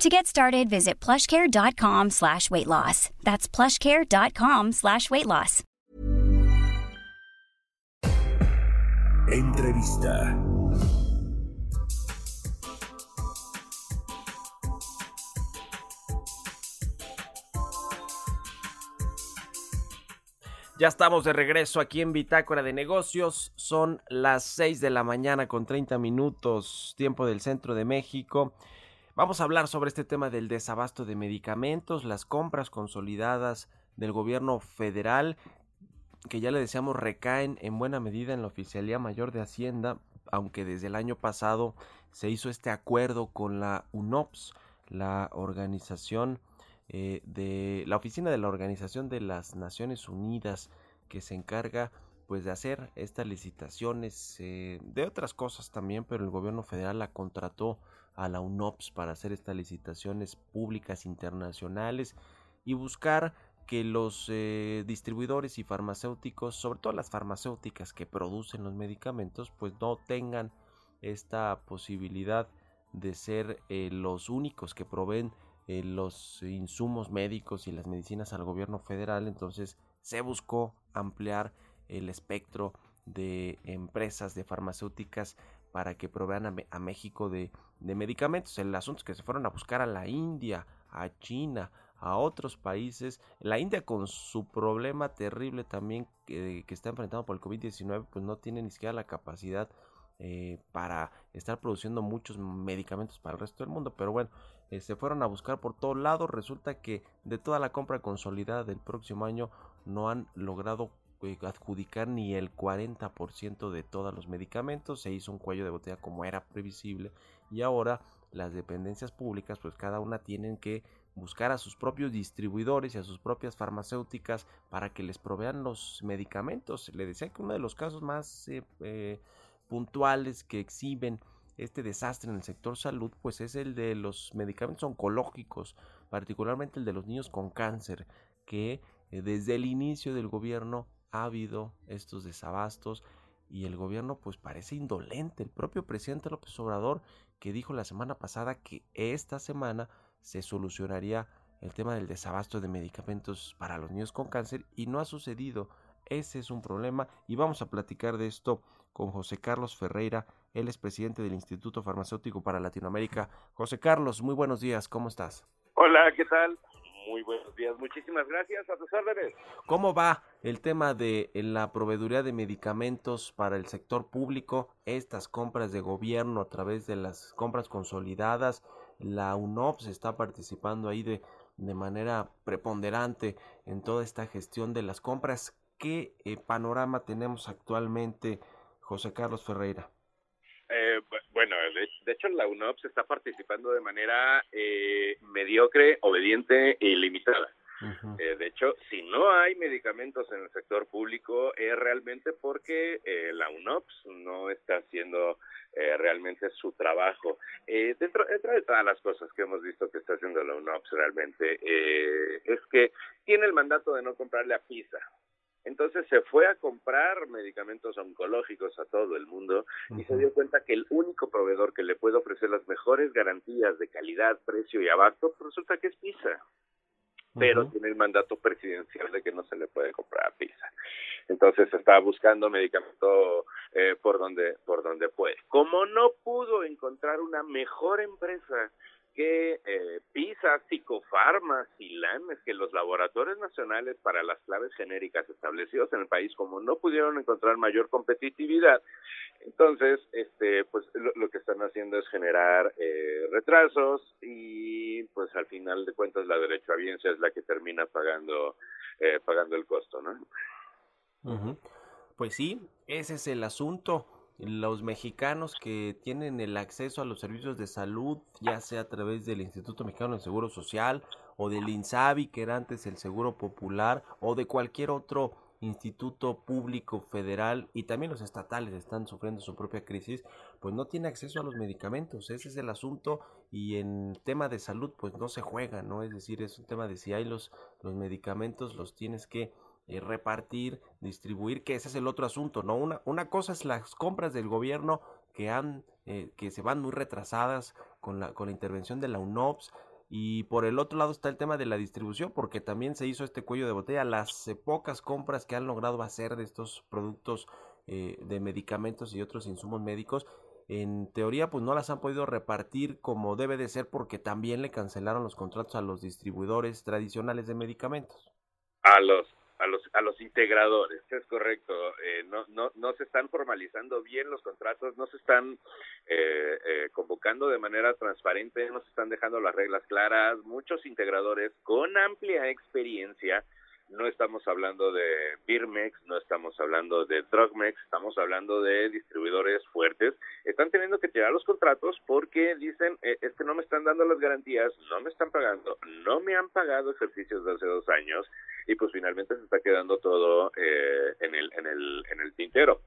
To get started, visit plushcare.com slash weight loss. That's plushcare.com slash weight loss. Entrevista. Ya estamos de regreso aquí en Bitácora de Negocios. Son las 6 de la mañana con 30 minutos, tiempo del centro de México. Vamos a hablar sobre este tema del desabasto de medicamentos, las compras consolidadas del gobierno federal, que ya le decíamos recaen en buena medida en la Oficialía Mayor de Hacienda, aunque desde el año pasado se hizo este acuerdo con la UNOPS, la organización eh, de la oficina de la Organización de las Naciones Unidas que se encarga pues de hacer estas licitaciones eh, de otras cosas también, pero el gobierno federal la contrató a la UNOPS para hacer estas licitaciones públicas internacionales y buscar que los eh, distribuidores y farmacéuticos, sobre todo las farmacéuticas que producen los medicamentos, pues no tengan esta posibilidad de ser los únicos que proveen eh, los insumos médicos y las medicinas al gobierno federal, entonces se buscó ampliar el espectro de empresas de farmacéuticas para que provean a, México de, medicamentos. El asunto es que se fueron a buscar a la India, a China, a otros países. La India con su problema terrible también que, que está enfrentando por el COVID-19, pues no tiene ni siquiera la capacidad eh, para estar produciendo muchos medicamentos para el resto del mundo. Pero bueno, eh, se fueron a buscar por todos lados. Resulta que de toda la compra consolidada del próximo año no han logrado eh, adjudicar ni el 40% de todos los medicamentos. Se hizo un cuello de botella como era previsible y ahora las dependencias públicas pues cada una tienen que buscar a sus propios distribuidores y a sus propias farmacéuticas para que les provean los medicamentos. Le decía que uno de los casos más eh, puntuales que exhiben este desastre en el sector salud, pues es el de los medicamentos oncológicos, particularmente el de los niños con cáncer, que eh, desde el inicio del gobierno ha habido estos desabastos y el gobierno pues parece indolente. El propio presidente López Obrador que dijo la semana pasada que esta semana se solucionaría el tema del desabasto de medicamentos para los niños con cáncer y no ha sucedido. Ese es un problema y vamos a platicar de esto con José Carlos Ferreira, él es presidente del Instituto Farmacéutico para Latinoamérica. José Carlos, muy buenos días, ¿cómo estás? Hola, ¿qué tal? Muy buenos días, muchísimas gracias, a tus órdenes. ¿Cómo va el tema de la proveeduría de medicamentos para el sector público, estas compras de gobierno a través de las compras consolidadas? La UNOPS está participando ahí de, de manera preponderante en toda esta gestión de las compras. ¿Qué eh, panorama tenemos actualmente, José Carlos Ferreira? Eh, bueno, de, hecho la UNOPS está participando de manera eh, mediocre, obediente y limitada. Eh, de hecho, si no hay medicamentos en el sector público es realmente porque la UNOPS no está haciendo realmente su trabajo. dentro, dentro de todas las cosas que hemos visto que está haciendo la UNOPS realmente es que tiene el mandato de no comprarle a PISA, entonces se fue a comprar medicamentos oncológicos a todo el mundo y se dio cuenta que el único proveedor que le puede ofrecer las mejores garantías de calidad, precio y abasto, pues resulta que es PISA. Pero tiene el mandato presidencial de que no se le puede comprar a PISA. Entonces está buscando medicamento eh, por donde por donde puede. Como no pudo encontrar una mejor empresa que eh, PISA, Psicofarma, SILAN, es que los laboratorios nacionales para las claves genéricas establecidos en el país, como no pudieron encontrar mayor competitividad, entonces, este, pues lo, que están haciendo es generar eh, retrasos y, pues al final de cuentas, la derechohabiencia es la que termina pagando, eh, pagando el costo, ¿no? Pues sí, ese es el asunto los mexicanos que tienen el acceso a los servicios de salud, ya sea a través del Instituto Mexicano del Seguro Social o del INSABI, que era antes el Seguro Popular, o de cualquier otro instituto público federal y también los estatales están sufriendo su propia crisis, pues no tiene acceso a los medicamentos. Ese es el asunto y en tema de salud pues no se juega, ¿no? Es decir, es un tema de si hay los, los medicamentos, los tienes que eh, repartir, distribuir, que ese es el otro asunto, ¿no? Una, una cosa es las compras del gobierno que han, eh, que se van muy retrasadas con la, con la intervención de la UNOPS, y por el otro lado está el tema de la distribución, porque también se hizo este cuello de botella. Las eh, pocas compras que han logrado hacer de estos productos eh, de medicamentos y otros insumos médicos, en teoría pues no las han podido repartir como debe de ser porque también le cancelaron los contratos a los distribuidores tradicionales de medicamentos. A los a los a los integradores. Es correcto eh, no no no se están formalizando bien los contratos no se están eh, eh, convocando de manera transparente no se están dejando las reglas claras. Muchos integradores con amplia experiencia no estamos hablando de Birmex, no estamos hablando de Drugmex, estamos hablando de distribuidores fuertes. Están teniendo que tirar los contratos porque dicen, eh, es que no me están dando las garantías, no me están pagando, no me han pagado ejercicios de hace dos años y pues finalmente se está quedando todo eh, en, el, en, el, en el tintero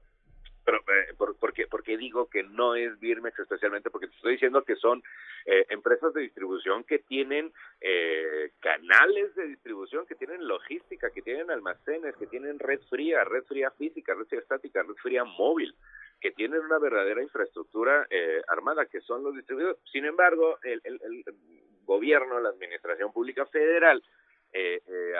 pero eh, por, porque, porque digo que no es Birmex especialmente porque te estoy diciendo que son eh, empresas de distribución que tienen eh, canales de distribución, que tienen logística, que tienen almacenes, que tienen red fría, red fría física, red fría estática, red fría móvil, que tienen una verdadera infraestructura eh, armada, que son los distribuidores. Sin embargo, el, el, el gobierno, la administración pública federal,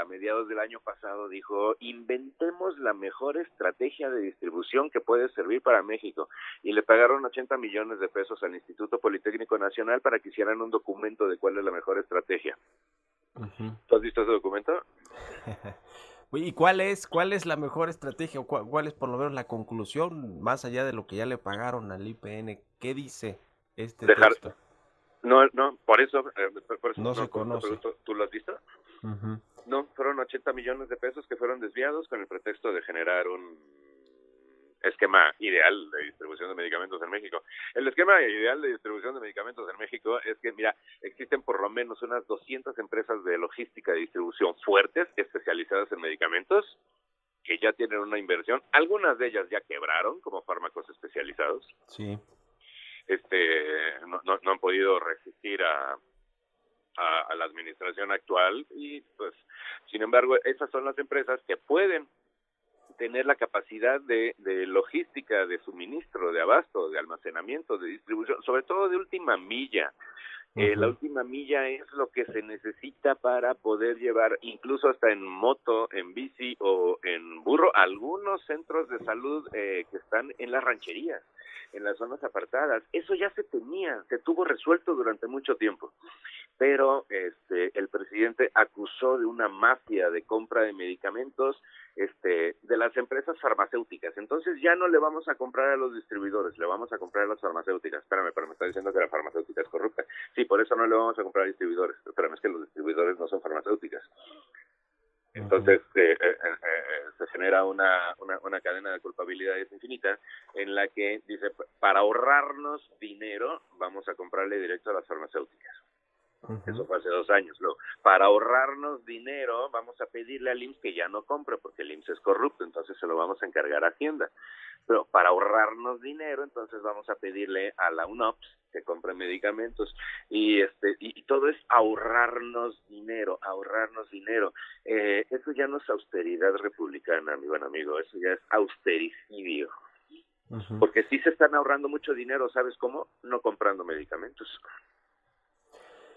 a mediados del año pasado dijo, inventemos la mejor estrategia de distribución que puede servir para México. Y le pagaron 80 millones de pesos al Instituto Politécnico Nacional para que hicieran un documento de cuál es la mejor estrategia. ¿Tú has visto ese documento? ¿Y cuál es, cuál es la mejor estrategia o cuál, es por lo menos la conclusión, más allá de lo que ya le pagaron al IPN? ¿Qué dice este texto? No, no, por eso, eh, por eso no, se conoce. ¿Tú lo has visto? No, fueron 80 millones de pesos que fueron desviados con el pretexto de generar un esquema ideal de distribución de medicamentos en México. El esquema ideal de distribución de medicamentos en México es que, mira, existen por lo menos unas 200 empresas de logística de distribución fuertes especializadas en medicamentos que ya tienen una inversión. Algunas de ellas ya quebraron como fármacos especializados. Sí. Este, no, no, no han podido resistir a, a, a, la administración actual y pues sin embargo esas son las empresas que pueden tener la capacidad de, de logística, de suministro, de abasto, de almacenamiento, de distribución, sobre todo de última milla. Eh, la última milla es lo que se necesita para poder llevar, incluso hasta en moto, en bici o en burro, algunos centros de salud eh, que están en las rancherías, en las zonas apartadas. Eso ya se tenía, se tuvo resuelto durante mucho tiempo pero este el presidente acusó de una mafia de compra de medicamentos de las empresas farmacéuticas. Entonces ya no le vamos a comprar a los distribuidores, le vamos a comprar a las farmacéuticas. Espérame, pero me está diciendo que la farmacéutica es corrupta. Sí, por eso no le vamos a comprar a distribuidores. Espérame, es que los distribuidores no son farmacéuticas. Entonces eh, eh, eh, se genera una, una, una cadena de culpabilidades infinita en la que dice, para ahorrarnos dinero, vamos a comprarle directo a las farmacéuticas. Eso fue hace dos años. Luego, para ahorrarnos dinero, vamos a pedirle al IMSS que ya no compre, porque el IMSS es corrupto, entonces se lo vamos a encargar a Hacienda. Pero para ahorrarnos dinero, entonces vamos a pedirle a la UNOPS que compre medicamentos. Y este y, y todo es ahorrarnos dinero, ahorrarnos dinero. Eh, eso ya no es austeridad republicana, mi buen amigo, eso ya es austericidio. Uh -huh. Porque sí se están ahorrando mucho dinero, ¿sabes cómo? No comprando medicamentos.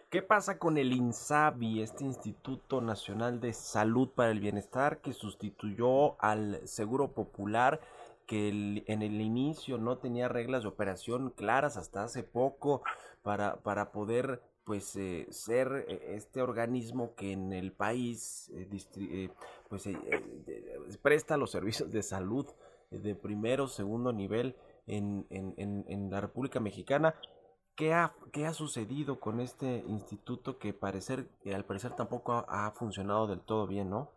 ¿Qué pasa con el INSABI, este Instituto Nacional de Salud para el Bienestar que sustituyó al Seguro Popular? que en el inicio no tenía reglas de operación claras hasta hace poco para, para poder pues eh, ser este organismo que en el país eh, eh, pues presta los servicios de salud de primero, segundo nivel en, en, en la República Mexicana ¿Qué ha, ¿Qué ha sucedido con este instituto que parecer, que al parecer tampoco ha, ha, funcionado del todo bien, no?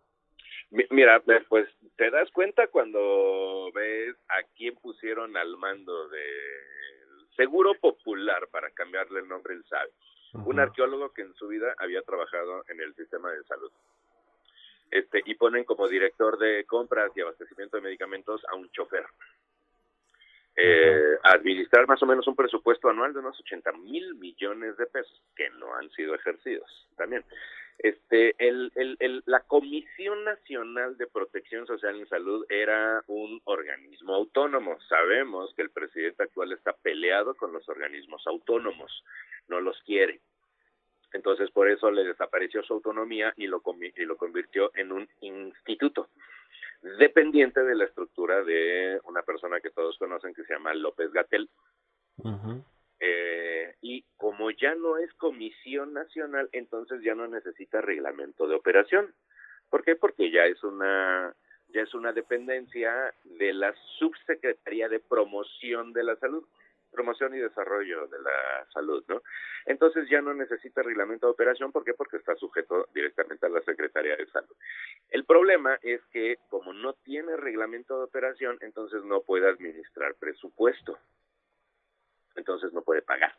Mira, pues te das cuenta cuando ves a quién pusieron al mando del Seguro Popular para cambiarle el nombre el SAB. Uh -huh. Un arqueólogo que en su vida había trabajado en el sistema de salud. este, y ponen como director de compras y abastecimiento de medicamentos a un chofer. Eh, administrar más o menos un presupuesto anual de unos 80 mil millones de pesos que no han sido ejercidos también. Este, el, el, la Comisión Nacional de Protección Social en Salud era un organismo autónomo. Sabemos que el presidente actual está peleado con los organismos autónomos, no los quiere. Entonces, por eso le desapareció su autonomía y lo, y lo convirtió en un instituto dependiente de la estructura de una persona que todos conocen que se llama López Gatel. Eh, y como ya no es comisión nacional, entonces ya no necesita reglamento de operación. ¿Por qué? Porque ya es una ya es una dependencia de la subsecretaría de promoción de la salud promoción y desarrollo de la salud, ¿no? Entonces ya no necesita reglamento de operación, ¿por qué? Porque está sujeto directamente a la Secretaría de Salud. El problema es que como no tiene reglamento de operación, entonces no puede administrar presupuesto. Entonces no puede pagar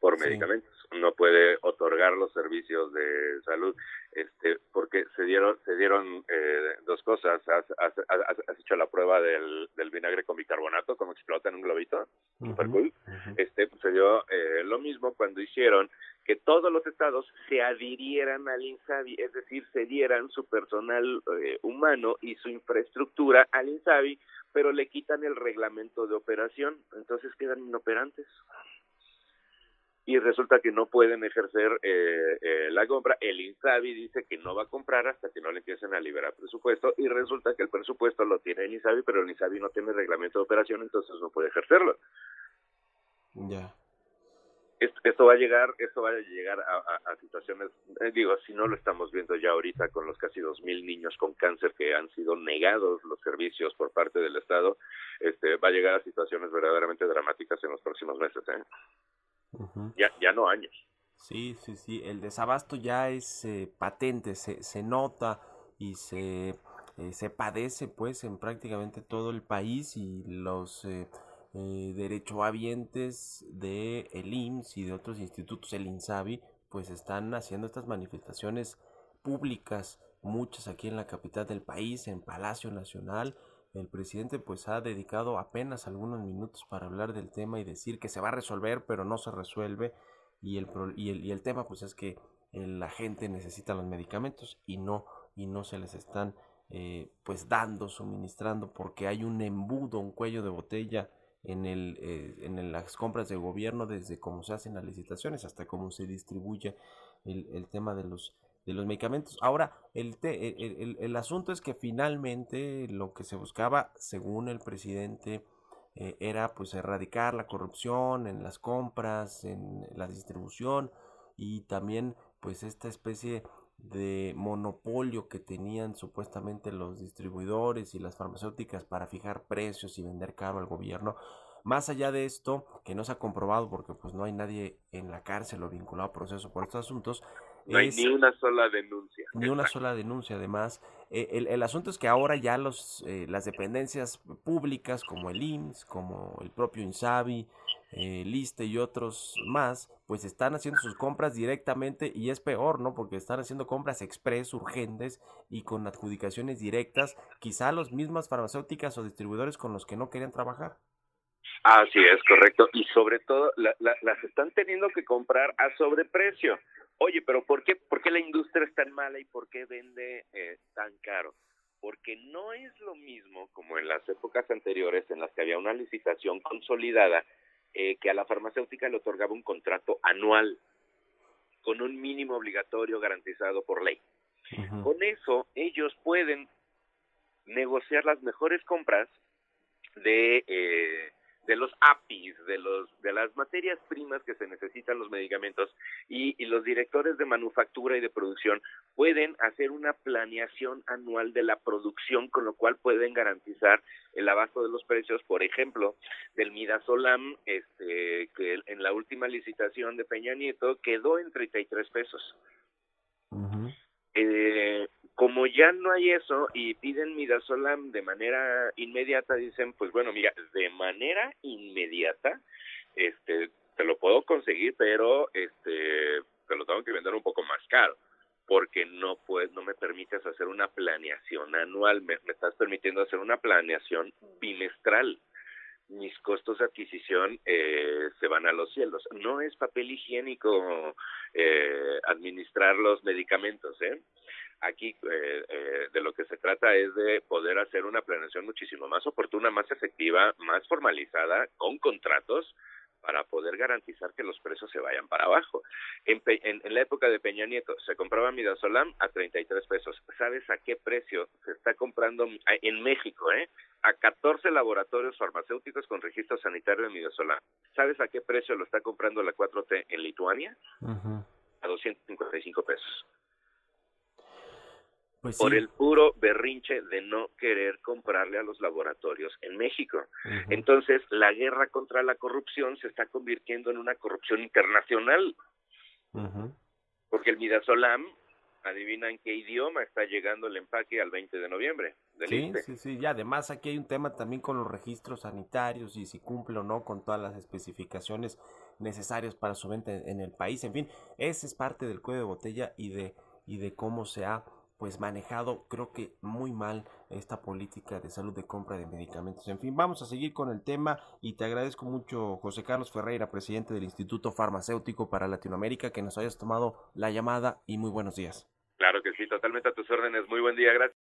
por medicamentos, no puede otorgar los servicios de salud, este, porque se dieron, se dieron eh, dos cosas. Has, has, hecho la prueba del, del, vinagre con bicarbonato, como explota en un globito, super cool. Este, se dio eh, lo mismo cuando hicieron que todos los estados se adhirieran al INSABI, es decir, se dieran su personal eh, humano y su infraestructura al INSABI, pero le quitan el reglamento de operación, entonces quedan inoperantes y resulta que no pueden ejercer eh, eh, la compra. El INSABI dice que no va a comprar hasta que no le empiecen a liberar presupuesto y resulta que el presupuesto lo tiene el INSABI, pero el INSABI no tiene reglamento de operación, entonces no puede ejercerlo. Ya. Esto, va a llegar, esto va a llegar a, situaciones, eh, digo, si no lo estamos viendo ya ahorita con los casi dos mil niños con cáncer que han sido negados los servicios por parte del Estado, este, va a llegar a situaciones verdaderamente dramáticas en los próximos meses. ¿eh? Ya, ya no años. Sí, sí, sí, el desabasto ya es eh, patente, se, se nota y se, eh, se padece pues en prácticamente todo el país y los eh, eh, derechohabientes de el IMSS y de otros institutos, el INSABI, pues están haciendo estas manifestaciones públicas, muchas aquí en la capital del país, en Palacio Nacional, el presidente pues ha dedicado apenas algunos minutos para hablar del tema y decir que se va a resolver, pero no se resuelve. Y el, y el, y el tema pues es que la gente necesita los medicamentos y no, y no se les están eh, pues dando, suministrando, porque hay un embudo, un cuello de botella en, el, eh, en las compras de gobierno, desde cómo se hacen las licitaciones hasta cómo se distribuye el, el tema de los de los medicamentos. Ahora, el, el, el, asunto es que finalmente lo que se buscaba, según el presidente, eh, era pues erradicar la corrupción en las compras, en la distribución y también pues esta especie de monopolio que tenían supuestamente los distribuidores y las farmacéuticas para fijar precios y vender caro al gobierno. Más allá de esto, que no se ha comprobado porque pues no hay nadie en la cárcel o vinculado a proceso por estos asuntos, no hay ni una sola denuncia. Ni una sola denuncia, además. Eh, el, el, asunto es que ahora ya los, eh, las dependencias públicas, como el IMSS, como el propio INSABI, eh, Liste y otros más, pues están haciendo sus compras directamente y es peor, ¿no? Porque están haciendo compras express, urgentes y con adjudicaciones directas, quizá los mismas farmacéuticas o distribuidores con los que no querían trabajar. Así es, correcto. Y sobre todo, las están teniendo que comprar a sobreprecio. Oye, pero ¿por qué, por qué la industria es tan mala y por qué vende eh, tan caro? Porque no es lo mismo como en las épocas anteriores en las que había una licitación consolidada eh, que a la farmacéutica le otorgaba un contrato anual con un mínimo obligatorio garantizado por ley. Con eso ellos pueden negociar las mejores compras de eh, de los APIs, de los de las materias primas que se necesitan los medicamentos y, los directores de manufactura y de producción pueden hacer una planeación anual de la producción con lo cual pueden garantizar el abasto de los precios, por ejemplo, del Midazolam, este que en la última licitación de Peña Nieto quedó en 33 pesos. eh, como ya no hay eso y piden midazolam de manera inmediata, dicen, pues bueno, mira, de manera inmediata, este, te lo puedo conseguir, pero este, te lo tengo que vender un poco más caro. porque no puedes, no me permites hacer una planeación anual, me, me estás permitiendo hacer una planeación bimestral mis costos de adquisición eh, se van a los cielos. No es papel higiénico eh, administrar los medicamentos. ¿eh? Aquí eh, eh, de lo que se trata es de poder hacer una planeación muchísimo más oportuna, más efectiva, más formalizada, con contratos, para poder garantizar que los precios se vayan para abajo. En, en, en la época de Peña Nieto se compraba midazolam a 33 pesos. ¿Sabes a qué precio se está comprando en México? Eh? A 14 laboratorios farmacéuticos con registro sanitario de midazolam. ¿Sabes a qué precio lo está comprando la 4T en Lituania? Uh -huh. A 255 pesos. Pues sí. por el puro berrinche de no querer comprarle a los laboratorios en México. Uh -huh. Entonces, la guerra contra la corrupción se está convirtiendo en una corrupción internacional. Uh -huh. Porque el Midazolam, adivina en qué idioma está llegando el empaque al 20 de noviembre. Del sí, sí, sí, y además aquí hay un tema también con los registros sanitarios y si cumple o no con todas las especificaciones necesarias para su venta en el país. En fin, ese es parte del cuello de botella y de, y de cómo se ha pues manejado creo que muy mal esta política de salud de compra de medicamentos. En fin, vamos a seguir con el tema y te agradezco mucho José Carlos Ferreira, presidente del Instituto Farmacéutico para Latinoamérica, que nos hayas tomado la llamada y muy buenos días. Claro que sí, totalmente a tus órdenes. Muy buen día, gracias.